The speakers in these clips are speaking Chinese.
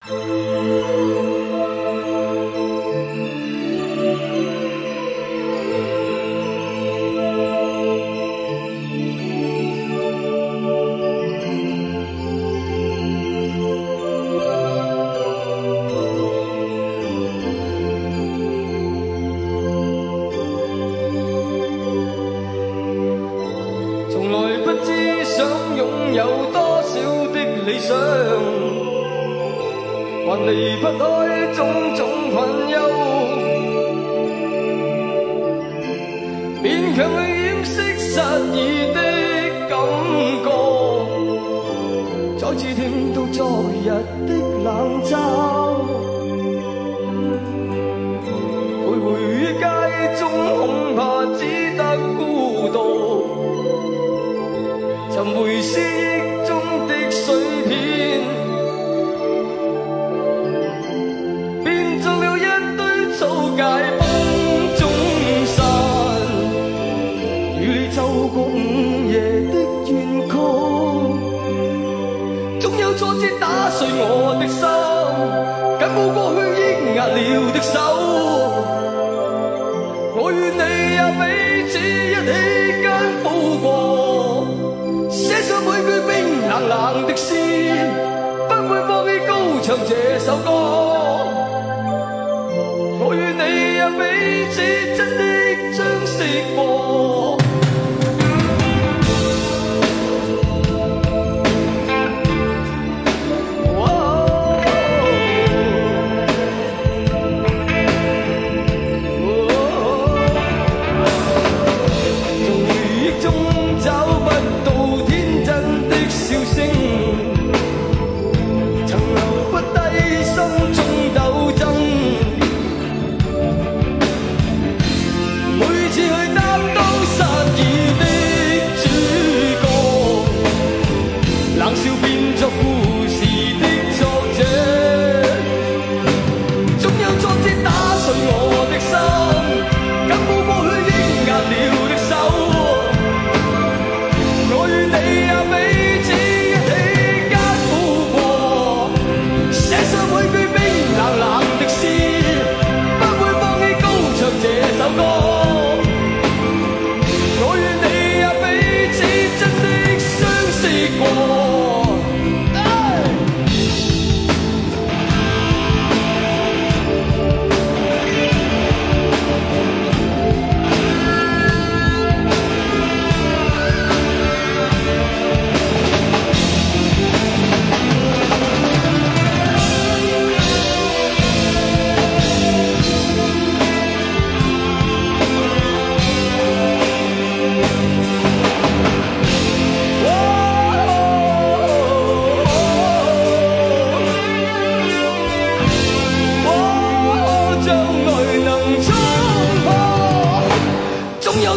从来不知想拥有多少的理想，还离不开种种困忧，勉强去掩饰失意的感觉，再次听到昨日的冷嘲，碎我的心，紧抱过去抑压了的手。我与你也彼此一起艰苦过，写上每句冰冷冷的诗，不会放弃高唱这首歌。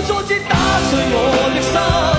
再次打碎我的心。